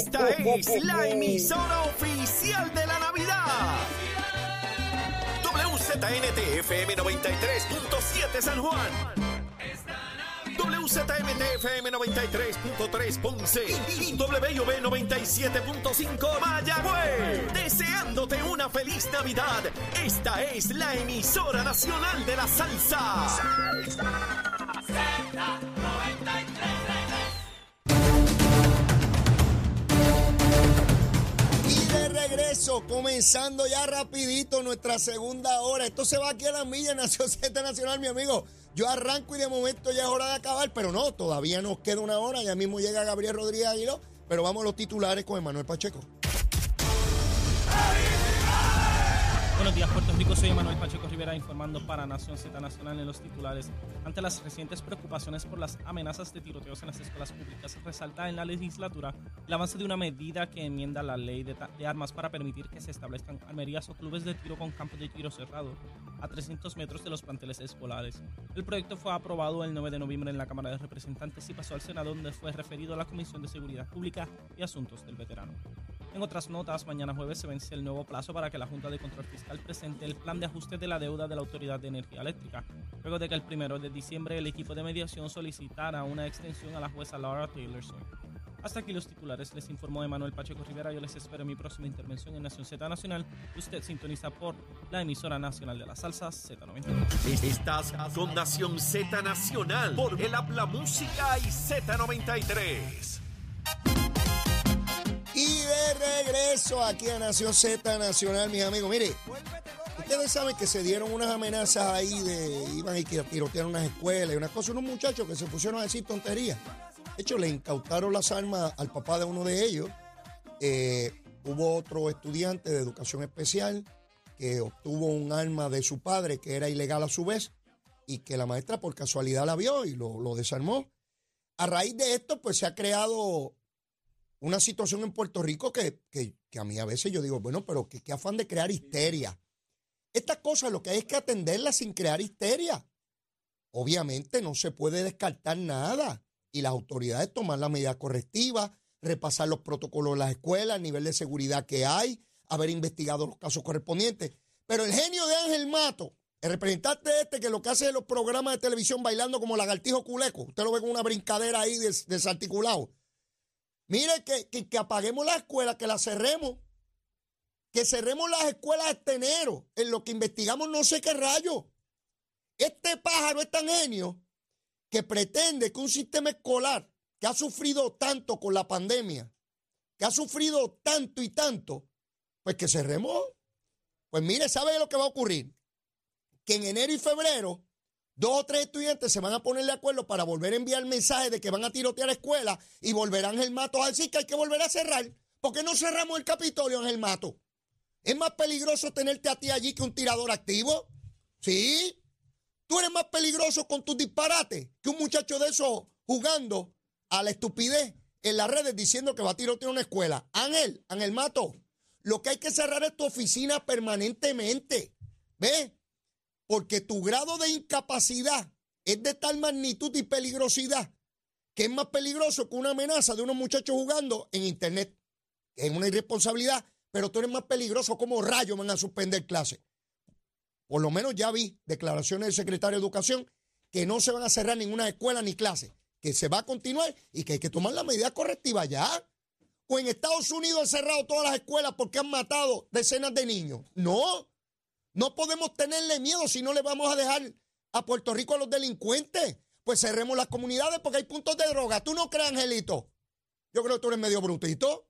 Esta es la emisora oficial de la Navidad. WZNTFM 93.7 San Juan. WZMTFM 93.3 Ponce y WB 97.5 Mayagüez. Deseándote una feliz Navidad. Esta es la emisora nacional de la salsa. Y de regreso, comenzando ya rapidito nuestra segunda hora. Esto se va aquí a la milla Nación Z Nacional, mi amigo. Yo arranco y de momento ya es hora de acabar, pero no, todavía nos queda una hora. Ya mismo llega Gabriel Rodríguez Aguiló, pero vamos a los titulares con Emanuel Pacheco. Buenos días, Puerto Rico. Soy Manuel Pacheco Rivera informando para Nación Z Nacional en los titulares. Ante las recientes preocupaciones por las amenazas de tiroteos en las escuelas públicas, resalta en la legislatura el avance de una medida que enmienda la ley de, de armas para permitir que se establezcan armerías o clubes de tiro con campos de tiro cerrado a 300 metros de los planteles escolares. El proyecto fue aprobado el 9 de noviembre en la Cámara de Representantes y pasó al Senado, donde fue referido a la Comisión de Seguridad Pública y Asuntos del Veterano. En otras notas, mañana jueves se vence el nuevo plazo para que la Junta de Control Fiscal presente el plan de ajuste de la deuda de la Autoridad de Energía Eléctrica, luego de que el primero de diciembre el equipo de mediación solicitara una extensión a la jueza Laura Taylorson. Hasta aquí los titulares, les informó Emanuel Pacheco Rivera. Yo les espero en mi próxima intervención en Nación Z Nacional. Usted sintoniza por la emisora nacional de la salsa Z93. Estás con Nación Z Nacional por el Habla Música y Z93. Regreso aquí a Nación Z Nacional, mis amigos. Mire, ustedes saben que se dieron unas amenazas ahí de iban a tirotear unas escuelas y unas cosas, unos muchachos que se pusieron a decir tonterías. De hecho, le incautaron las armas al papá de uno de ellos. Eh, hubo otro estudiante de educación especial que obtuvo un arma de su padre que era ilegal a su vez y que la maestra por casualidad la vio y lo desarmó. A raíz de esto, pues se ha creado una situación en Puerto Rico que, que- que a mí a veces yo digo, bueno, pero qué, qué afán de crear histeria. Estas cosas lo que hay es que atenderlas sin crear histeria. Obviamente no se puede descartar nada y las autoridades toman la medida correctiva, repasar los protocolos de las escuelas, el nivel de seguridad que hay, haber investigado los casos correspondientes. Pero el genio de Ángel Mato, el representante este que lo que hace en los programas de televisión bailando como lagartijo culeco, usted lo ve con una brincadera ahí des- desarticulado. Mire, que, que, apaguemos la escuela, que la cerremos. Que cerremos las escuelas este enero, en lo que investigamos no sé qué rayo. Este pájaro es tan genio que pretende que un sistema escolar que ha sufrido tanto con la pandemia, que ha sufrido tanto y tanto, pues que cerremos. Pues mire, ¿sabe lo que va a ocurrir? Que en enero y febrero dos o tres estudiantes se van a poner de acuerdo para volver a enviar mensajes de que van a tirotear la escuela y volverán Ángel Mato a decir que hay que volver a cerrar. ¿Por qué no cerramos el Capitolio, Ángel Mato? ¿Es más peligroso tenerte a ti allí que un tirador activo? ¿Sí? Tú eres más peligroso con tus disparates que un muchacho de esos jugando a la estupidez en las redes diciendo que va a tirotear una escuela. Ángel, Ángel Mato, lo que hay que cerrar es tu oficina permanentemente. ¿Ves? Porque tu grado de incapacidad es de tal magnitud y peligrosidad que es más peligroso que una amenaza de unos muchachos jugando en internet. Es una irresponsabilidad, pero tú eres más peligroso como rayos van a suspender clases. Por lo menos ya vi declaraciones del secretario de Educación que no se van a cerrar ninguna escuela ni clase, que se va a continuar y que hay que tomar la medida correctiva ya. O en Estados Unidos han cerrado todas las escuelas porque han matado decenas de niños. No, no podemos tenerle miedo si no le vamos a dejar a Puerto Rico a los delincuentes. Pues cerremos las comunidades porque hay puntos de droga. ¿Tú no crees, Angelito? Yo creo que tú eres medio brutito.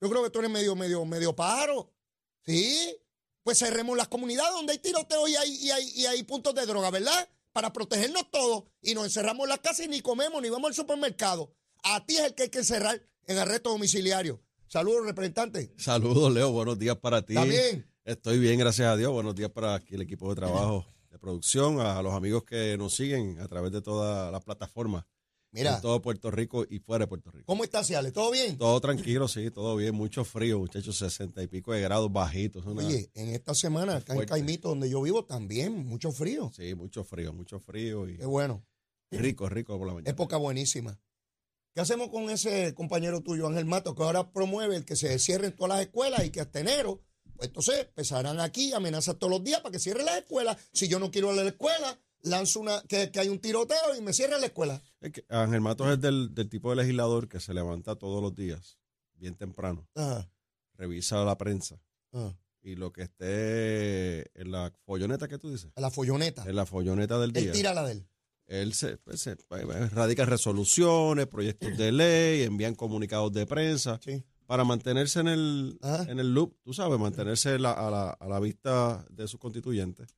Yo creo que tú eres medio, medio, medio pájaro. ¿Sí? Pues cerremos las comunidades donde hay tiroteo y hay, y hay, y hay puntos de droga, ¿verdad? Para protegernos todos. Y nos encerramos en la casa y ni comemos ni vamos al supermercado. A ti es el que hay que encerrar en arresto domiciliario. Saludos, representante. Saludos, Leo. Buenos días para ti. ¿Está bien? Estoy bien, gracias a Dios. Buenos días para aquí el equipo de trabajo de producción, a los amigos que nos siguen a través de todas las plataformas Mira, en todo Puerto Rico y fuera de Puerto Rico. ¿cómo estás, Ciales? ¿Todo bien? Todo tranquilo, sí, todo bien. Mucho frío, muchachos, sesenta y pico de grados bajitos. Oye, en esta semana, acá en. Caimito, donde yo vivo, también mucho frío. Sí, mucho frío, mucho frío y Qué bueno. rico, rico por la mañana. Época buenísima. ¿Qué hacemos con ese compañero tuyo, Ángel Mato, que ahora promueve el que se cierren todas las escuelas y que hasta enero, entonces empezarán aquí amenazas todos los días para que cierren las escuelas. Si yo no quiero ir a la escuela, lanzo una, que, que hay un tiroteo y me cierren la escuela. Es que Ángel Matos es del, del tipo de legislador que se levanta todos los días, bien temprano, Ajá, revisa la prensa ajá. y lo que esté en la folloneta que tú dices, A la folloneta. en la folloneta del Él día, tira la de él. él se, pues, se- pues, radica resoluciones, proyectos de ley, envían comunicados de prensa Sí. Para mantenerse en el, Ajá. en el loop, tú sabes, mantenerse la- a, la, a la vista de sus constituyentes.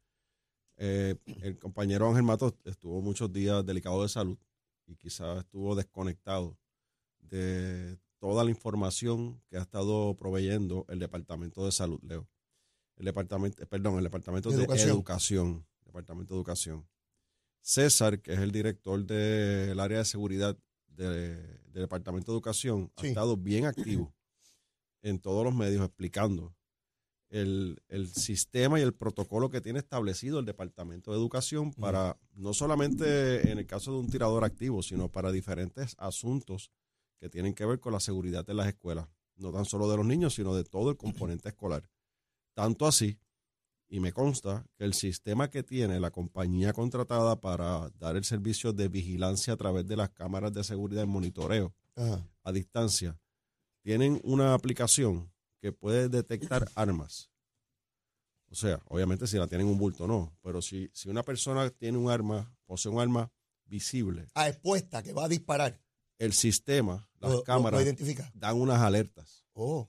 Eh, el compañero Ángel Matos estuvo muchos días delicado de salud y quizás estuvo desconectado de toda la información que ha estado proveyendo el Departamento de Salud, Leo. El departamento, perdón, el Departamento De de, Educación. Departamento de Educación. César, que es el director del área de seguridad de- del Departamento de Educación, ha estado bien activo en todos los medios explicando el, el sistema y el protocolo que tiene establecido el Departamento de Educación para, no solamente en el caso de un tirador activo, sino para diferentes asuntos que tienen que ver con la seguridad de las escuelas, no tan solo de los niños, sino de todo el componente escolar. Tanto así, y me consta que el sistema que tiene la compañía contratada para dar el servicio de vigilancia a través de las cámaras de seguridad y monitoreo Ajá. a distancia, tienen una aplicación que puede detectar armas. O sea, obviamente si la tienen un bulto no, pero si, si una persona tiene un arma, posee un arma visible, A expuesta, que va a disparar. el sistema, las Lo- lo- cámaras Lo identifica. dan unas alertas. Oh.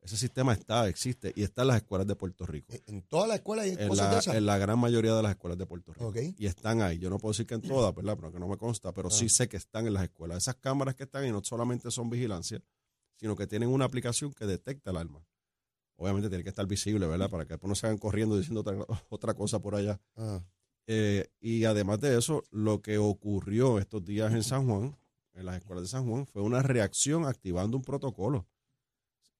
Ese sistema está, existe y está en las escuelas de Puerto Rico. En todas las escuelas hay En cosas de la, esas. en la gran mayoría de las escuelas de Puerto Rico. Y están ahí. Yo no puedo decir que en todas, ¿verdad? Porque no me consta, pero sí Ah. sé que están en las escuelas. Esas cámaras que están ahí no solamente son vigilancia, sino que tienen una aplicación que detecta el arma. Obviamente tiene que estar visible, ¿verdad? Para que después no se hagan corriendo diciendo otra, otra cosa por allá. Ah, Eh, y además de eso, lo que ocurrió estos días en San Juan, en las escuelas de San Juan, fue una reacción activando un protocolo.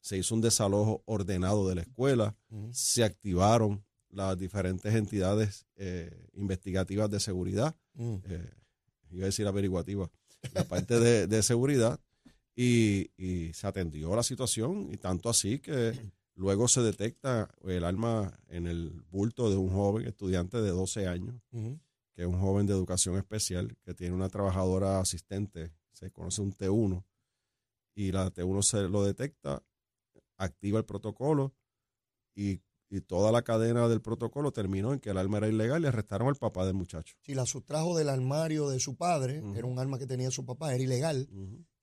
Se hizo un desalojo ordenado de la escuela, se activaron las diferentes entidades eh, investigativas de seguridad, Mm. eh, iba a decir averiguativas, la parte de, de seguridad, y, y se atendió la situación, y tanto así que luego se detecta el arma en el bulto de un joven estudiante de 12 años, que es un joven de educación especial, que tiene una trabajadora asistente, se conoce un T1, y la T1 se lo detecta, activa el protocolo y, y toda la cadena del protocolo terminó en que el arma era ilegal y arrestaron al papá del muchacho. Si la sustrajo del armario de su padre, era un arma que tenía su papá, era ilegal.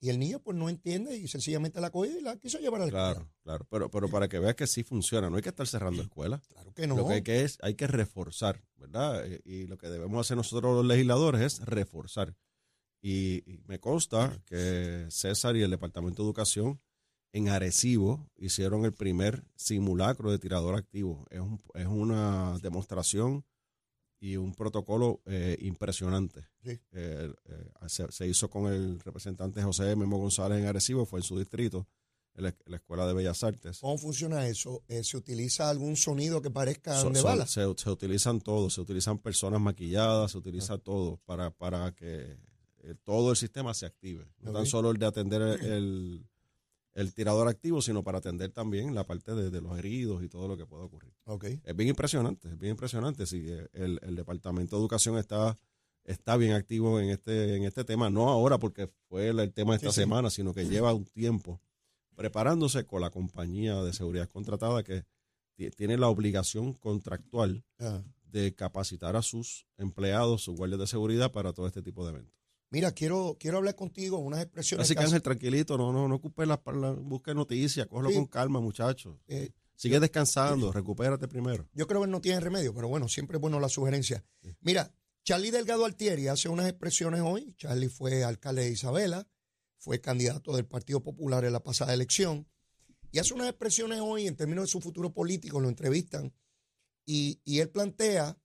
Y el niño pues no entiende y sencillamente la cogió y la quiso llevar a la escuela. Claro, claro, pero, pero para que veas que sí funciona, no hay que estar cerrando escuelas. Claro que no. Lo que hay que es, hay que reforzar, ¿verdad? Eh, Y lo que debemos hacer nosotros los legisladores es reforzar. Y, y me consta que César y el Departamento de Educación en Arecibo hicieron el primer simulacro de tirador activo. Es, un- es una demostración y un protocolo eh, impresionante. Sí. Eh, eh, se, se hizo con el representante José Memo González en Arecibo, fue en su distrito, en la, Escuela de Bellas Artes. ¿Cómo funciona eso? ¿Se utiliza algún sonido que parezca So- de so- bala? se, se utilizan todos, se utilizan personas maquilladas, se utiliza Ah. todo para, para que todo el sistema se active. No tan solo el de atender el, el tirador activo, sino para atender también la parte de, de los heridos y todo lo que pueda ocurrir. Ok. Es bien impresionante, es bien impresionante. Sí, eh, el, el Departamento de Educación está, está bien activo en este, en este tema, no ahora porque fue el, el tema de esta Sí, sí. semana, sino que lleva un tiempo preparándose con la compañía de seguridad contratada que ti- tiene la obligación contractual Ah. de capacitar a sus empleados, sus guardias de seguridad para todo este tipo de eventos. Mira, quiero, quiero hablar contigo unas expresiones. Así que Ángel, tranquilito, no, no, no ocupes la, la busque noticias, cógelo Sí. con calma, muchachos. eh, Sigue descansando, recupérate primero. yo creo que no tiene remedio, pero bueno, siempre es bueno la sugerencia. Mira, Charlie Delgado Altieri hace unas expresiones hoy. Charlie fue alcalde de Isabela, fue candidato del Partido Popular en la pasada elección, y hace unas expresiones hoy en términos de su futuro político, lo entrevistan, y, y él plantea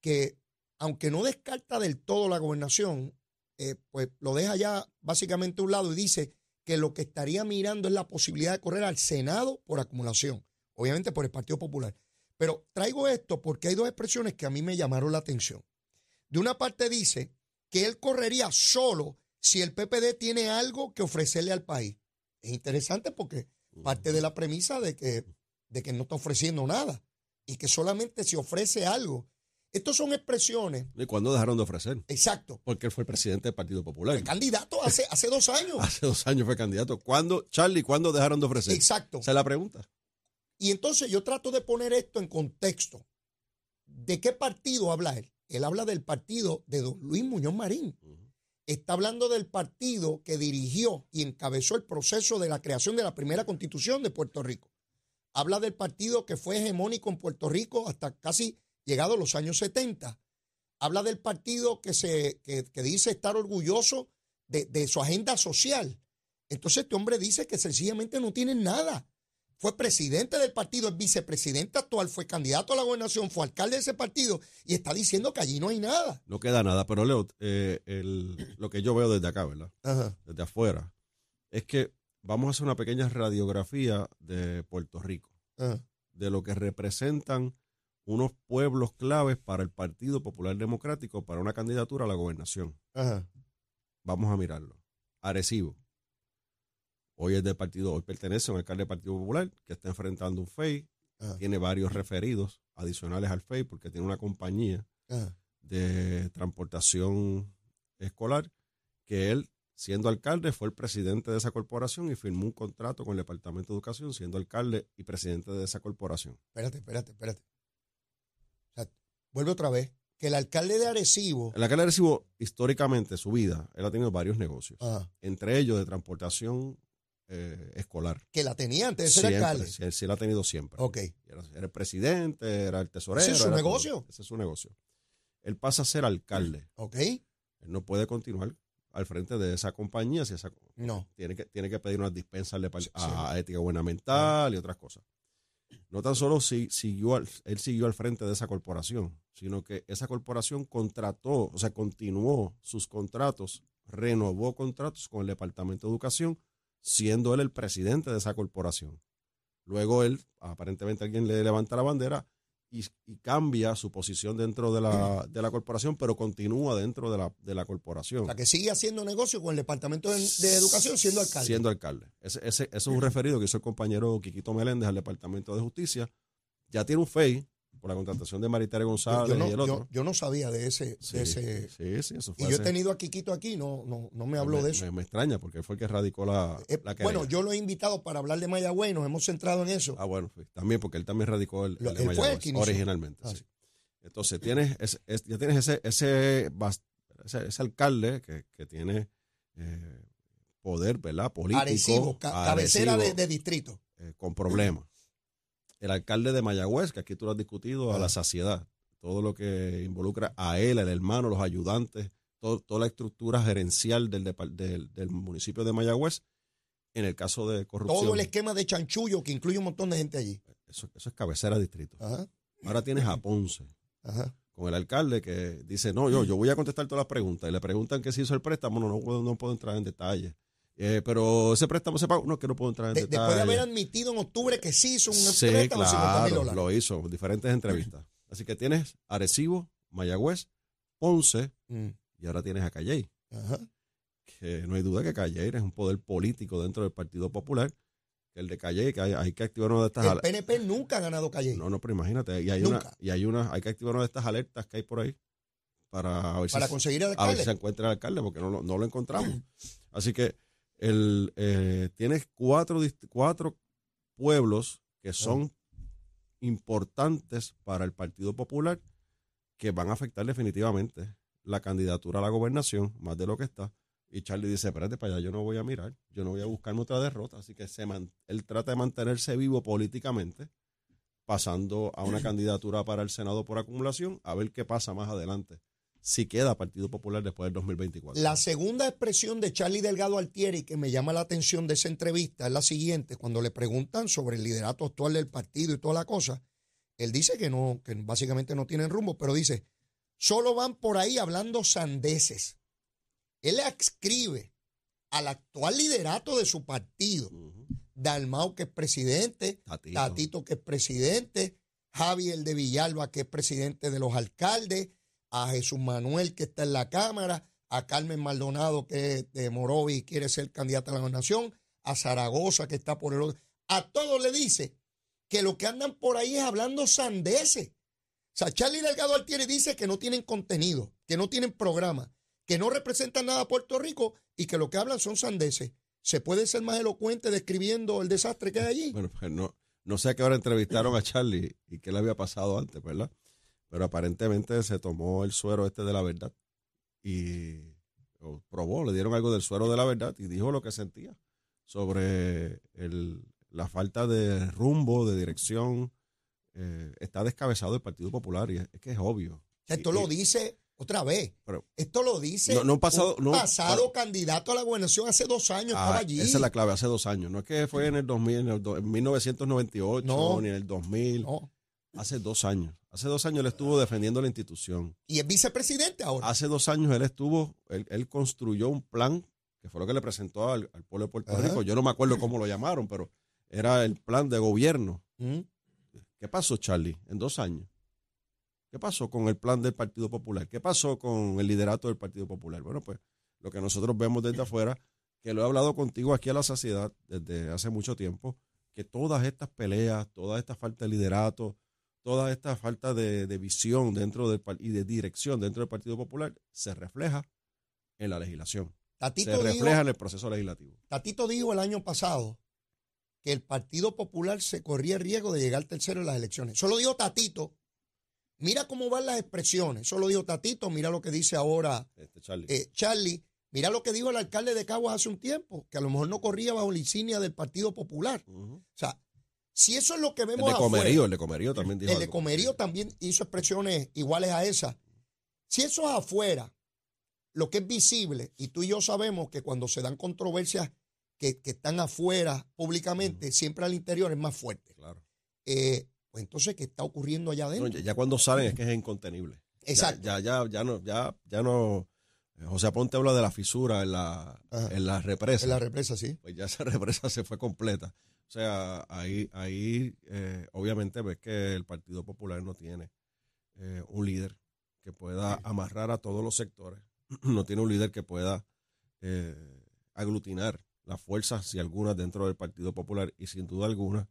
que, aunque no descarta del todo la gobernación, eh, pues lo deja ya básicamente a un lado y dice que lo que estaría mirando es la posibilidad de correr al Senado por acumulación, obviamente por el Partido Popular. Pero traigo esto porque hay dos expresiones que a mí me llamaron la atención. De una parte dice que él correría solo si el PPD tiene algo que ofrecerle al país. Es interesante porque parte de la premisa de que, de que no está ofreciendo nada y que solamente se ofrece algo. Estas son expresiones. ¿Y cuándo dejaron de ofrecer? Exacto. Porque él fue el presidente del Partido Popular. El candidato hace, hace dos años. Hace dos años fue candidato. ¿Cuándo, Charlie, cuándo dejaron de ofrecer? Exacto. Esa es la pregunta. Y entonces yo trato de poner esto en contexto. ¿De qué partido habla él? Él habla del partido de don Luis Muñoz Marín. Está hablando del partido que dirigió y encabezó el proceso de la creación de la primera constitución de Puerto Rico. Habla del partido que fue hegemónico en Puerto Rico hasta casi llegados los años 70. Habla del partido que, se, que, que dice estar orgulloso de, de su agenda social. Entonces este hombre dice que sencillamente no tiene nada fue presidente del partido, es vicepresidente actual, fue candidato a la gobernación, fue alcalde de ese partido y está diciendo que allí no hay nada. No queda nada, pero Leo, eh, el- lo que yo veo desde acá, ¿verdad? Ajá. Desde afuera, es que vamos a hacer una pequeña radiografía de Puerto Rico, ajá. de lo que representan unos pueblos claves para el Partido Popular Democrático para una candidatura a la gobernación. Ajá. Vamos a mirarlo. Arecibo. Hoy es del partido, hoy pertenece a un alcalde del Partido Popular que está enfrentando un FEI, Ajá. tiene varios referidos adicionales al FEI porque tiene una compañía Ajá. de transportación escolar que él, siendo alcalde, fue el presidente de esa corporación y firmó un contrato con el Departamento de Educación siendo alcalde y presidente de esa corporación. Espérate, espérate, espérate. O sea, vuelve otra vez. Que el alcalde de Arecibo. El alcalde de Arecibo, históricamente, su vida, él ha tenido varios negocios, ajá, entre ellos de transportación eh, escolar. que la tenía antes de ser alcalde. sí, sí la ha tenido siempre. Ok. Era, era el presidente, era el tesorero. ¿Ese es su era todo. negocio? Ese es su negocio. Él pasa a ser alcalde. Ok. Él no puede continuar al frente de esa compañía si esa No. tiene que, tiene que pedir unas dispensas Sí, a, ética gubernamental y otras cosas. No tan solo si, siguió al- él siguió al frente de esa corporación, sino que esa corporación contrató, o sea, continuó sus contratos, renovó contratos con el Departamento de Educación, siendo él el presidente de esa corporación. Luego él, aparentemente alguien le levanta la bandera y, y cambia su posición dentro de la, de la corporación, pero continúa dentro de la, de la corporación O sea, que sigue haciendo negocio con el Departamento de, de Educación siendo alcalde. Siendo alcalde. Ese, ese, ese es un referido que hizo el compañero Quiquito Meléndez al Departamento de Justicia. Ya tiene un FEI por la contratación de Maritere Yo- González yo, no, y el otro. yo no sabía de ese. sí, de ese sí, sí, eso y fue. yo he tenido a Quiquito aquí, no, no, no me habló me, de eso. Me, me extraña porque fue el que radicó la, Eh, la bueno, yo lo he invitado para hablar de Mayagüez, nos hemos centrado en eso. Ah, bueno, sí, también porque él también radicó el, Lo- el de el originalmente. Ah, sí. Entonces, tienes ese, es- ya tienes ese, ese, ese, ese alcalde que, que tiene eh, poder, ¿verdad? Político. Arecibo, ca- cabecera de distrito. eh, con problemas. El alcalde de Mayagüez, que aquí tú lo has discutido a la saciedad, todo lo que involucra a él, el hermano, los ayudantes, todo- toda la estructura gerencial del, depar- del, del municipio de Mayagüez, en el caso de corrupción. Todo el esquema de chanchullo que incluye un montón de gente allí. eso, eso es cabecera distrito. Ajá, Ahora tienes a Ponce, ajá. con el alcalde que dice, no, yo, yo voy a contestar todas las preguntas. Y le preguntan que si hizo el préstamo, no, no, puedo, no puedo entrar en detalle. Eh, pero ese préstamo se pagó, no, que no puedo entrar en De- detalle. después de haber admitido en octubre que sí hizo un Sí, préstamo de 50 mil claro, dólares. lo hizo, diferentes entrevistas. Así que tienes Arecibo, Mayagüez, Ponce Mm, y ahora tienes a Calley. ajá. Que no hay duda que Calley es un poder político dentro del Partido Popular. Que el de Calley, que hay, hay que activar una de estas El al- PNP nunca ha ganado calle. No, no, pero imagínate, y hay, Nunca. una, y hay una, hay que activar una de estas alertas que hay por ahí para a ver, para si, conseguir al a ver si alcalde. se encuentra el alcalde, porque no, no lo encontramos. Así que el, eh, tienes cuatro, cuatro pueblos que son importantes para el Partido Popular que van a afectar definitivamente la candidatura a la gobernación, más de lo que está. Y Charlie dice, espérate para allá, yo no voy a mirar, yo no voy a buscarme otra derrota. Así que se man- él trata de mantenerse vivo políticamente, pasando a una candidatura para el Senado por acumulación, a ver qué pasa más adelante, si queda Partido Popular después del 2024. La segunda expresión de Charlie Delgado Altieri que me llama la atención de esa entrevista es la siguiente. Cuando le preguntan sobre el liderato actual del partido y toda la cosa, él dice que no, que básicamente no tienen rumbo, pero dice, solo van por ahí hablando sandeces. Él le adscribe al actual liderato de su partido. Dalmau que es presidente, Tatito. Tatito que es presidente, Javier de Villalba que es presidente de los alcaldes, a Jesús Manuel que está en la Cámara, a Carmen Maldonado, que es de Morovi quiere ser candidata a la gobernación, a Zaragoza, que está por el otro. A todos le dice que lo que andan por ahí es hablando sandeces. O sea, Charlie Delgado Altieri dice que no tienen contenido, que no tienen programa, que no representan nada a Puerto Rico y que lo que hablan son sandeces. ¿Se puede ser más elocuente describiendo el desastre que hay allí? Bueno, pues no, no sé a qué hora entrevistaron a Charlie y qué le había pasado antes, ¿verdad? Pero aparentemente se tomó el suero este de la verdad y probó, le dieron algo del suero de la verdad y dijo lo que sentía sobre el, la falta de rumbo, de dirección. Eh, está descabezado el Partido Popular y es, es que es obvio. Esto Y- lo y- dice otra vez. pero- Esto lo dice No, no pasado- un no, pasado candidato a la gobernación hace dos años. Ah, estaba allí. Esa es la clave, hace dos años. No es que fue en el 2000, en, el do- en 1998, No. ni en el 2000. Hace dos años. Hace dos años él estuvo defendiendo la institución. Y es vicepresidente ahora. Hace dos años él estuvo, él, él construyó un plan, que fue lo que le presentó al, al pueblo de Puerto Ajá. Rico. Yo no me acuerdo cómo lo llamaron, pero era el plan de gobierno. Mm. ¿Qué pasó, Charlie, en dos años? ¿Qué pasó con el plan del Partido Popular? ¿Qué pasó con el liderato del Partido Popular? Bueno, pues lo que nosotros vemos desde afuera, que lo he hablado contigo aquí a la saciedad desde hace mucho tiempo, que todas estas peleas, toda esta falta de liderato, toda esta falta de, de visión dentro del y de dirección dentro del Partido Popular se refleja en la legislación, Tatito, se dijo, refleja en el proceso legislativo. Tatito dijo el año pasado que el Partido Popular se corría el riesgo de llegar tercero en las elecciones. Eso lo dijo Tatito. Mira cómo van las expresiones. Eso lo dijo Tatito. Mira lo que dice ahora Este Charlie. eh, Charlie. Mira lo que dijo el alcalde de Caguas hace un tiempo, que a lo mejor no corría bajo la insignia del Partido Popular. O sea, si eso es lo que El vemos de afuera- Comerío, el de Comerío también dijo el de. Comerío también hizo expresiones iguales a esas. Si eso es afuera, lo que es visible, y tú y yo sabemos que cuando se dan controversias que, que están afuera públicamente, siempre al interior es más fuerte. Claro. Eh, pues entonces, ¿qué está ocurriendo allá No, adentro? ya, ya cuando salen es que es incontenible. Ya- Exacto. Ya, ya, ya, no, ya, ya no. José Aponte habla de la fisura en la, Ajá. en la represa. En la represa, sí. Pues ya esa represa se fue completa. O sea, ahí, ahí eh, obviamente ves que el Partido Popular no tiene eh, un líder que pueda amarrar a todos los sectores. No tiene un líder que pueda eh, aglutinar las fuerzas, si algunas, dentro del Partido Popular. Y sin duda alguna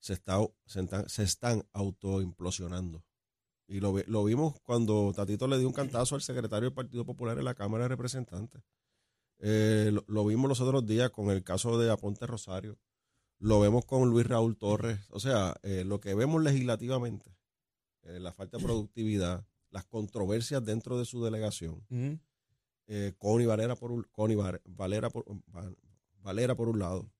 se, está, se, están, se están autoimplosionando. Y lo, lo vimos cuando Tatito le dio un cantazo al secretario del Partido Popular en la Cámara de Representantes. Eh, lo, lo vimos los otros días con el caso de Aponte Rosario. Lo vemos con Luis Raúl Torres. O sea, eh, lo que vemos legislativamente, eh, la falta de productividad, las controversias dentro de su delegación. Eh, Connie Valera por un, Connie Valera por, Va- Valera por un lado,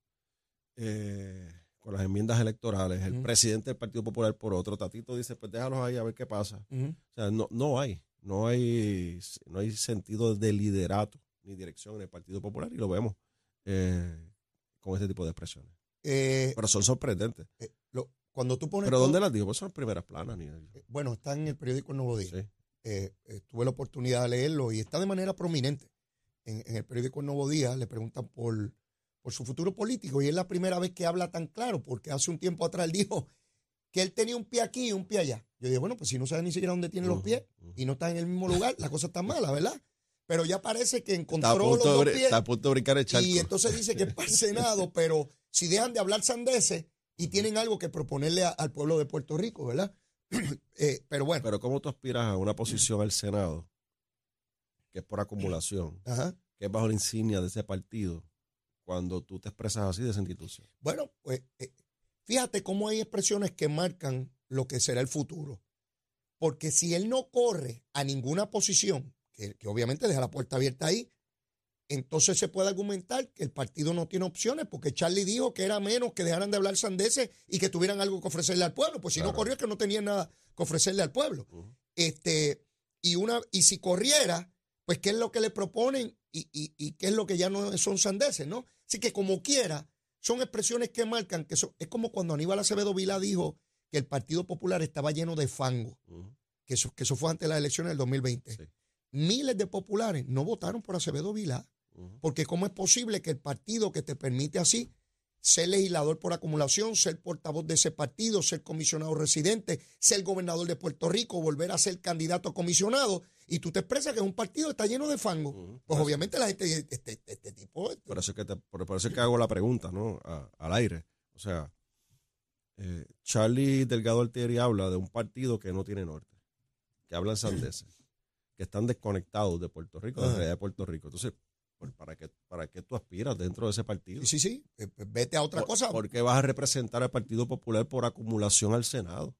eh, con las enmiendas electorales, el presidente del Partido Popular por otro. Tatito dice, pues déjalos ahí a ver qué pasa. O sea, no, no hay, no hay, no hay sentido de liderato ni dirección en el Partido Popular y lo vemos con este tipo de expresiones. Eh, Pero son sorprendentes. eh, lo- cuando tú pones. ¿Pero todo- dónde las digo? Pues son primeras planas. Ni, eh, Bueno, está en el periódico El Nuevo Día. sí. eh, tuve la oportunidad de leerlo y está de manera prominente. En, en el periódico El Nuevo Día le preguntan por, por su futuro político y es la primera vez que habla tan claro, porque hace un tiempo atrás él dijo que él tenía un pie aquí y un pie allá. Yo dije, bueno, pues si no sabe ni siquiera dónde tiene los pies y no está en el mismo lugar, la cosa está mala, ¿verdad? Pero ya parece que Está a, encontró los punto de, dos pies está a punto de brincar el charco. y entonces dice que es para el Senado, pero si dejan de hablar sandeces y tienen algo que proponerle a- al pueblo de Puerto Rico, ¿verdad? Eh, pero bueno, Pero ¿cómo tú aspiras a una posición al Senado que es por acumulación, ajá. que es bajo la insignia de ese partido, cuando tú te expresas así de esa institución? Bueno, pues eh, fíjate cómo hay expresiones que marcan lo que será el futuro. Porque si él no corre a ninguna posición, que, que obviamente deja la puerta abierta ahí, entonces se puede argumentar que el partido no tiene opciones, porque Charlie dijo que era menos que dejaran de hablar sandeces y que tuvieran algo que ofrecerle al pueblo. Pues si no corrió es que no tenía nada que ofrecerle al pueblo. Este, y una, y si corriera, pues qué es lo que le proponen y, y- y qué es lo que ya no son sandeces, ¿no? Así que como quiera, son expresiones que marcan que son, es como cuando Aníbal Acevedo Vilá dijo que el Partido Popular estaba lleno de fango, que eso, que eso fue antes de las elecciones del 2020. Sí. Miles de populares no votaron por Acevedo Ujú. Porque cómo es posible que el partido que te permite así ser legislador por acumulación, ser portavoz de ese partido, ser comisionado residente, ser gobernador de Puerto Rico, volver a ser candidato a comisionado, y tú te expresas que es un partido que está lleno de fango. Pues obviamente la gente dice, este, este- este tipo... Por eso es que, te- por, por eso es que hago la pregunta, ¿no? A- al aire. O sea, eh, Charlie Delgado Altieri habla de un partido que no tiene norte, que hablan sandeces, que están desconectados de Puerto Rico, de la realidad de Puerto Rico. Entonces, ¿por- ¿para qué, ¿para qué tú aspiras dentro de ese partido? Sí, sí, sí, eh, pues vete a otra ¿Por, cosa. por qué vas a representar al Partido Popular por acumulación al Senado?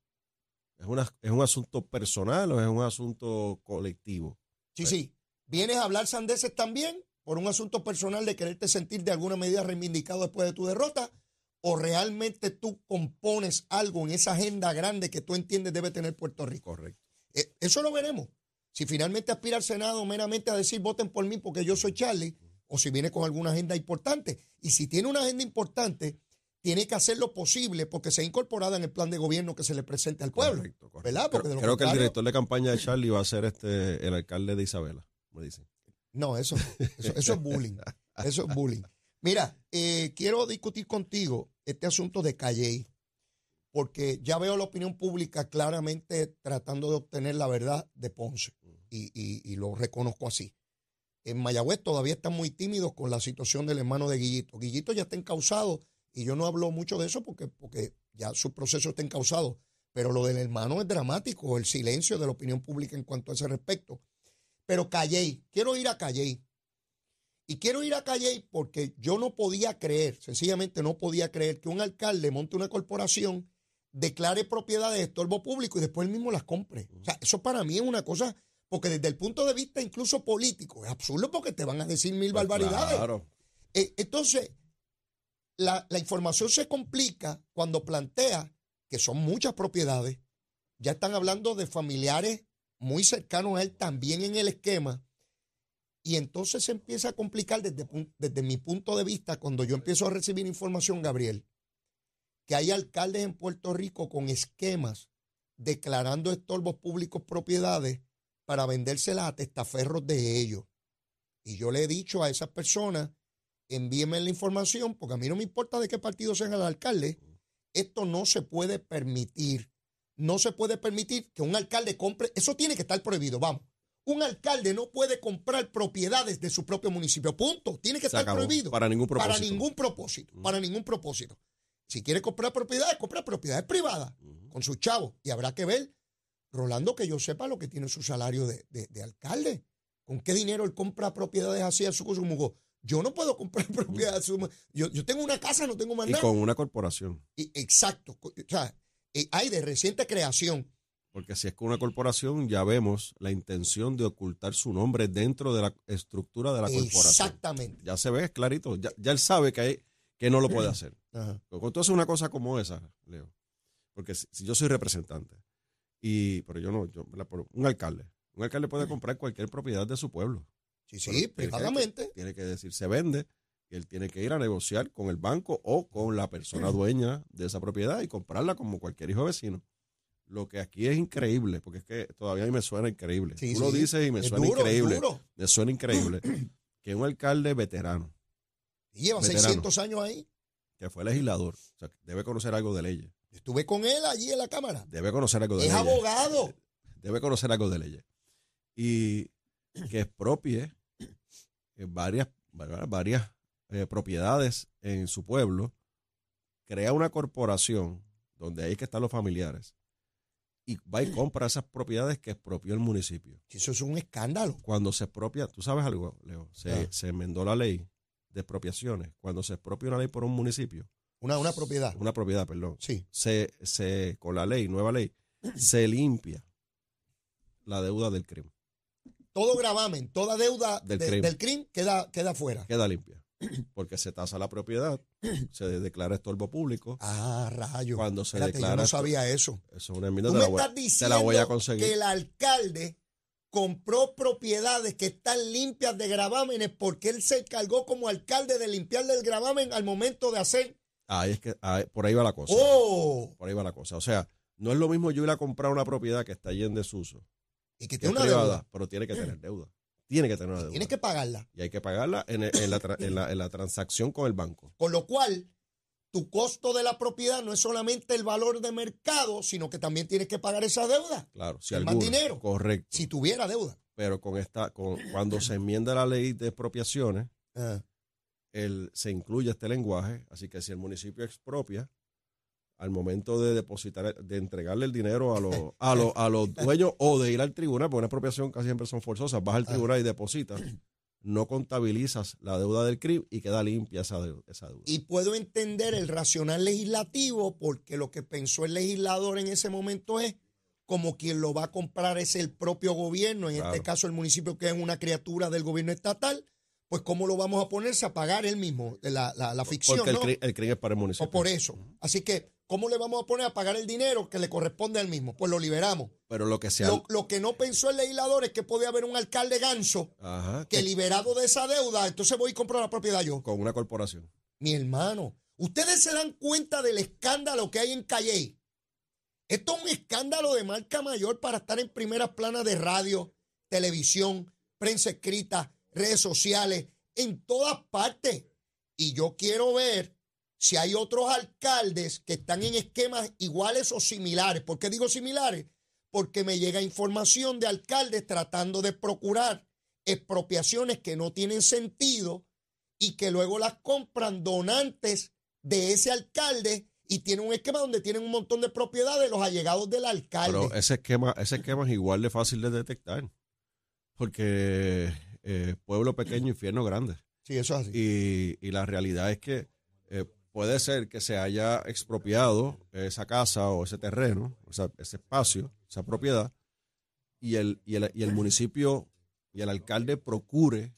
¿Es, una, ¿Es un asunto personal o es un asunto colectivo? Sí, sí. Vienes a hablar sandeces también por un asunto personal de quererte sentir de alguna medida reivindicado después de tu derrota, o realmente tú compones algo en esa agenda grande que tú entiendes debe tener Puerto Rico. Correcto. Eh, eso lo veremos. Si finalmente aspira al Senado meramente a decir voten por mí porque yo soy Charlie, o si viene con alguna agenda importante. Y si tiene una agenda importante, tiene que hacer lo posible porque sea incorporada en el plan de gobierno que se le presente al pueblo. Correcto, correcto. ¿Verdad? Porque de creo que el director de campaña de Charlie va a ser este el alcalde de Isabela, me dicen. No, eso, eso, eso es bullying. Eso es bullying. Mira, eh, quiero discutir contigo este asunto de Calley, porque ya veo la opinión pública claramente tratando de obtener la verdad de Ponce, y, y- y lo reconozco así. En Mayagüez todavía están muy tímidos con la situación del hermano de Guillito. Guillito ya está encausado, y yo no hablo mucho de eso porque, porque ya su proceso está encausado, pero lo del hermano es dramático, el silencio de la opinión pública en cuanto a ese respecto. Pero Calley, quiero ir a Calley. Y quiero ir a Calley porque yo no podía creer, sencillamente no podía creer que un alcalde monte una corporación, declare propiedades de estorbo público y después él mismo las compre. O sea, eso para mí es una cosa, porque desde el punto de vista incluso político, es absurdo porque te van a decir mil Pues barbaridades. Claro. Eh, entonces, la, la información se complica cuando plantea que son muchas propiedades. Ya están hablando de familiares muy cercanos a él también en el esquema. Y entonces se empieza a complicar desde, desde mi punto de vista cuando yo empiezo a recibir información, Gabriel, que hay alcaldes en Puerto Rico con esquemas declarando estorbos públicos propiedades para vendérselas a testaferros de ellos. Y yo le he dicho a esas personas, envíenme la información, porque a mí no me importa de qué partido sea el alcalde, esto no se puede permitir. No se puede permitir que un alcalde compre, eso tiene que estar prohibido, vamos. Un alcalde no puede comprar propiedades de su propio municipio, punto. Tiene que Se estar acabó. prohibido. Para ningún propósito. Para ningún propósito, para ningún propósito. Si quiere comprar propiedades, compra propiedades privadas con sus chavos. Y habrá que ver, Rolando, que yo sepa lo que tiene su salario de, de- de alcalde. ¿Con qué dinero él compra propiedades así a su consumo? Yo no puedo comprar propiedades. Yo, yo tengo una casa, no tengo más Y nada. con una corporación. Y- exacto. O sea, eh, hay de reciente creación. Porque si es con una corporación, ya vemos la intención de ocultar su nombre dentro de la estructura de la corporación. Exactamente. Ya se ve, es clarito. Ya, ya él sabe que, hay, que no lo puede hacer. Ajá. Haces una cosa como esa, Leo, porque si, si yo soy representante, y pero yo no, yo, un alcalde, un alcalde puede comprar cualquier propiedad de su pueblo. Sí, sí, privadamente. Tiene que decir se vende, y él tiene que ir a negociar con el banco o con la persona dueña de esa propiedad y comprarla como cualquier hijo vecino. Lo que aquí es increíble, porque es que todavía a mí me suena increíble. Sí, Tú lo dices y me suena duro, increíble. duro. Me suena increíble que un alcalde veterano, Y lleva Veterano. 600 años ahí. que fue legislador, o sea, debe conocer algo de leyes. Estuve con él allí en la Cámara. Debe conocer algo de Es leyes. abogado. Debe conocer algo de leyes. Y que expropie varias, varias, varias, eh, propiedades en su pueblo, crea una corporación donde hay que estar los familiares y va y compra esas propiedades que expropió el municipio. Eso es un escándalo. Cuando se expropia, tú sabes algo, Leo, se, Ah. se enmendó la ley de expropiaciones. Cuando se expropia una ley por un municipio, Una, una propiedad. una propiedad, perdón, Sí. se, se, con la ley, nueva ley, se limpia la deuda del crimen. Todo gravamen, toda deuda Del de- crimen. del crimen queda, queda fuera. Queda limpia. Porque se tasa la propiedad, se declara estorbo público. Ah, rayo. Cuando se Espérate, declara yo no sabía eso. Eso es una enmienda, Tú me estás diciendo la voy a que el alcalde compró propiedades que están limpias de gravámenes porque él se encargó como alcalde de limpiarle el gravamen al momento de hacer. Ahí es que, ahí- por ahí va la cosa. ¡Oh! Por ahí va la cosa. O sea, no es lo mismo yo ir a comprar una propiedad que está llena en desuso, Y que que es tiene una privada, deuda. pero tiene que tener deuda. Tiene que tener una deuda. Tienes que pagarla. Y hay que pagarla en, el- en la, tra- en la- en la transacción con el banco. Con lo cual, tu costo de la propiedad no es solamente el valor de mercado, sino que también tienes que pagar esa deuda. Claro, si Es más alguna, dinero. Correcto. Si tuviera deuda. Pero con esta, con, cuando se enmienda la ley de expropiaciones, Ah, el, se incluye este lenguaje, así que si el municipio expropia, al momento de depositar, de entregarle el dinero a los, a los, a los dueños o de ir al tribunal, porque una expropiación casi siempre son forzosas, vas al tribunal y depositas, no contabilizas la deuda del CRIM y queda limpia esa deuda. Esa deuda. Y puedo entender el racional legislativo porque lo que pensó el legislador en ese momento es como quien lo va a comprar es el propio gobierno, en este caso el municipio que es una criatura del gobierno estatal, pues cómo lo vamos a ponerse a pagar él mismo, la, la, la ficción, Porque el, ¿no? El CRIM es para el municipio. O por eso. Así que, ¿cómo le vamos a poner a pagar el dinero que le corresponde al mismo? Pues lo liberamos. Pero lo que sea. Lo, lo que no pensó el legislador es que podía haber un alcalde ganso Ajá, que que- liberado de esa deuda, entonces voy y compro la propiedad yo. con una corporación. Mi hermano, ustedes se dan cuenta del escándalo que hay en Calle. Esto es un escándalo de marca mayor para estar en primeras planas de radio, televisión, prensa escrita, redes sociales, en todas partes. Y yo quiero ver si hay otros alcaldes que están en esquemas iguales o similares. ¿Por qué digo similares? Porque me llega información de alcaldes tratando de procurar expropiaciones que no tienen sentido y que luego las compran donantes de ese alcalde y tienen un esquema donde tienen un montón de propiedades los allegados del alcalde. Pero ese esquema, ese esquema es igual de fácil de detectar. Porque eh, pueblo pequeño, infierno grande. sí, eso es así. Y, y la realidad es que eh, puede ser que se haya expropiado esa casa o ese terreno, o sea, ese espacio, esa propiedad, y el, y, el, y el municipio y el alcalde procure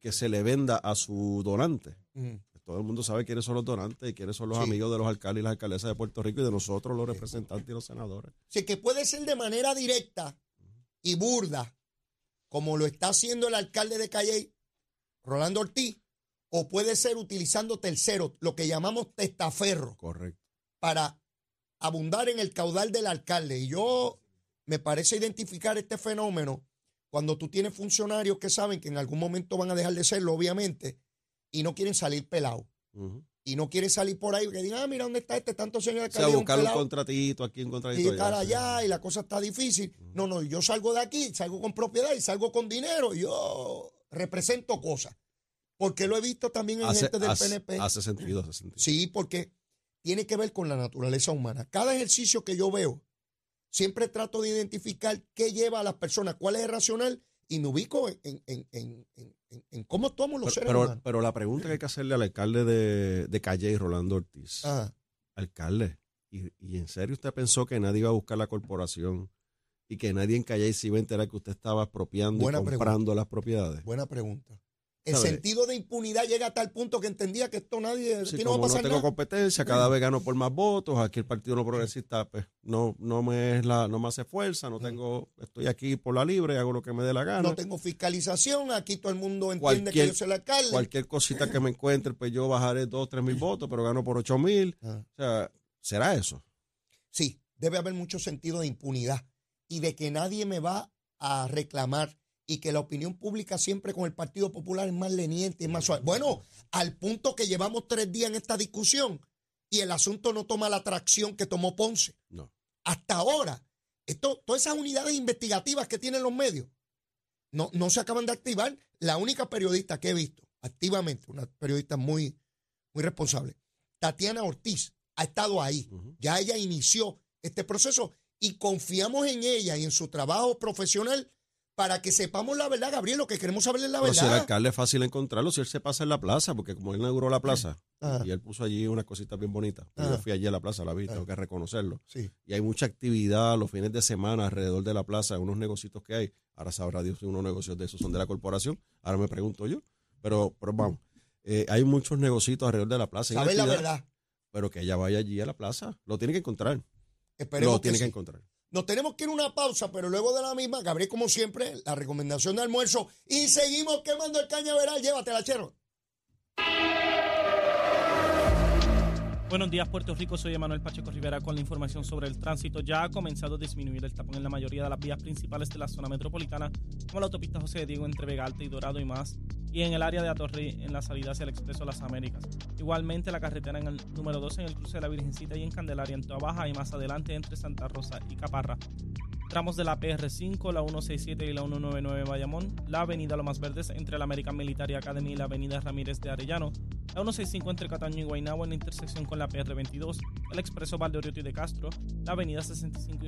que se le venda a su donante. Ujú. Todo el mundo sabe quiénes son los donantes y quiénes son los Sí. amigos de los alcaldes y las alcaldesas de Puerto Rico y de nosotros, los representantes y los senadores. Así que puede ser de manera directa y burda, como lo está haciendo el alcalde de Calle, Rolando Ortiz, o puede ser utilizando terceros, lo que llamamos testaferro. Correcto. para abundar en el caudal del alcalde. Y yo me parece identificar este fenómeno cuando tú tienes funcionarios que saben que en algún momento van a dejar de serlo, obviamente, y no quieren salir pelados. Ujú. Y no quieren salir por ahí que digan, ah, mira dónde está este tanto señor O sea, alcalde, un buscar un pelado, contratito aquí, un y contratito estar allá. allá y la cosa está difícil. No, no, yo salgo de aquí, salgo con propiedad y salgo con dinero. y Yo represento cosas. Porque lo he visto también en Hace, gente del hace- PNP. hace sentido, hace sentido. Sí, porque tiene que ver con la naturaleza humana. Cada ejercicio que yo veo, siempre trato de identificar qué lleva a las personas, cuál es el racional y me ubico en, en- en- en- cómo tomamos los Pero, seres pero, humanos. pero la pregunta que hay que hacerle al alcalde de, de Calle y Rolando Ortiz. Ajá. Alcalde, ¿y, y en serio usted pensó que nadie iba a buscar la corporación y que nadie en Calle se iba a enterar que usted estaba expropiando Buena y comprando las propiedades? Buena pregunta. El sentido de impunidad llega a tal punto que entendía que esto nadie, Sí, aquí no va a como no pasar tengo nada. competencia, cada vez gano por más votos, aquí el Partido No Progresista pues, no, no, me, es la, no me hace fuerza, no tengo, estoy aquí por la libre, hago lo que me dé la gana. No tengo fiscalización, aquí todo el mundo entiende que yo soy el alcalde. Cualquier cosita que me encuentre, pues yo bajaré dos, tres mil votos, pero gano por ocho mil. Ah. O sea, ¿será eso? Sí, debe haber mucho sentido de impunidad y de que nadie me va a reclamar y que la opinión pública siempre con el Partido Popular es más leniente, es más suave. Bueno, al punto que llevamos tres días en esta discusión y el asunto no toma la atracción que tomó Ponce. No. Hasta ahora, esto, todas esas unidades investigativas que tienen los medios no, no se acaban de activar. La única periodista que he visto activamente, una periodista muy, muy responsable, Tatiana Ortiz, ha estado ahí. Ya ella inició este proceso y confiamos en ella y en su trabajo profesional para que sepamos la verdad, Gabriel. Lo que queremos saber es la Pero si el verdad. alcalde es fácil encontrarlo, si él se pasa en la plaza, porque como él inauguró la plaza Ajá. y él puso allí unas cositas bien bonitas. Ajá. Yo fui allí a la plaza, la vi, Ajá. tengo que reconocerlo. Sí. Y hay mucha actividad los fines de semana alrededor de la plaza, unos negocios que hay. Ahora sabrá Dios si unos negocios de esos son de la corporación. Ahora me pregunto yo. Pero, pero vamos, eh, hay muchos negocios alrededor de la plaza. Saber la verdad. Pero que ella vaya allí a la plaza. Lo tiene que encontrar. Esperemos Lo tiene que sí. encontrar. Nos tenemos que ir a una pausa, pero luego de la misma, Gabriel, como siempre, la recomendación de almuerzo. Y seguimos quemando el cañaveral. Llévatela, chero. Buenos días, Puerto Rico. Soy Emanuel Pacheco Rivera con la información sobre el tránsito. Ya ha comenzado a disminuir el tapón en la mayoría de las vías principales de la zona metropolitana, como la autopista José de Diego entre Vega Alta y Dorado y más, y en el área de Atorrey en la salida hacia el Expreso Las Américas. Igualmente, la carretera en el número 12 en el cruce de la Virgencita y en Candelaria en Toa Baja y más adelante entre Santa Rosa y Caparra. Tramos de la PR5, la 167 y la 199 Bayamón, la avenida Lomas Verdes entre la American Military Academy y la avenida Ramírez de Arellano, la 165 entre Cataño y Guaynabo en la intersección con la PR22, el expreso Valdeorioto y de Castro, la avenida 65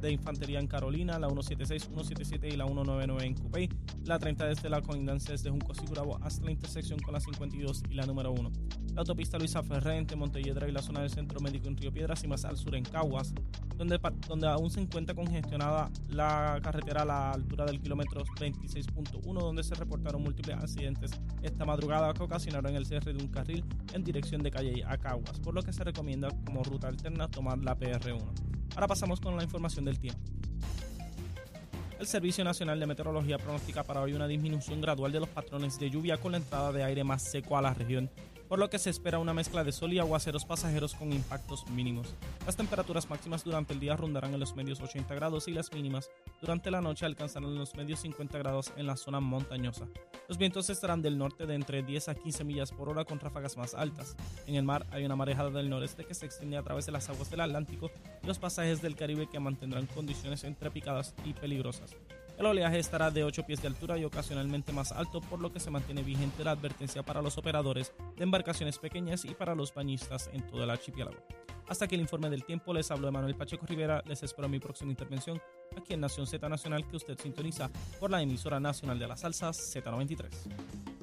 de Infantería en Carolina, la 176, 177 y la 199 en Cupey, la 30 desde la colindancia desde Junco Sigurabo hasta la intersección con la 52 y la número 1, la autopista Luisa Ferré entre Montelledra y la zona del Centro Médico en Río Piedras y más al sur en Caguas, donde, donde aún se encuentra congestionada la carretera a la altura del kilómetro 26.1, donde se reportaron múltiples accidentes esta madrugada que ocasionaron el cierre de un carril en dirección de Calle a Caguas, por lo que se recomienda como ruta alterna tomar la PR1. Ahora pasamos con la información del tiempo. El Servicio Nacional de Meteorología pronostica para hoy una disminución gradual de los patrones de lluvia con la entrada de aire más seco a la región por lo que se espera una mezcla de sol y aguaceros pasajeros con impactos mínimos. Las temperaturas máximas durante el día rondarán en los medios 80 grados y las mínimas durante la noche alcanzarán los medios 50 grados en la zona montañosa. Los vientos estarán del norte de entre 10 a 15 millas por hora con ráfagas más altas. En el mar hay una marejada del noreste que se extiende a través de las aguas del Atlántico y los pasajes del Caribe que mantendrán condiciones entrepicadas y peligrosas. El oleaje estará de 8 pies de altura y ocasionalmente más alto, por lo que se mantiene vigente la advertencia para los operadores de embarcaciones pequeñas y para los bañistas en todo el archipiélago. Hasta que el informe del tiempo les habló Manuel Pacheco Rivera, les espero mi próxima intervención aquí en Nación Z Nacional que usted sintoniza por la emisora nacional de las salsas Z93.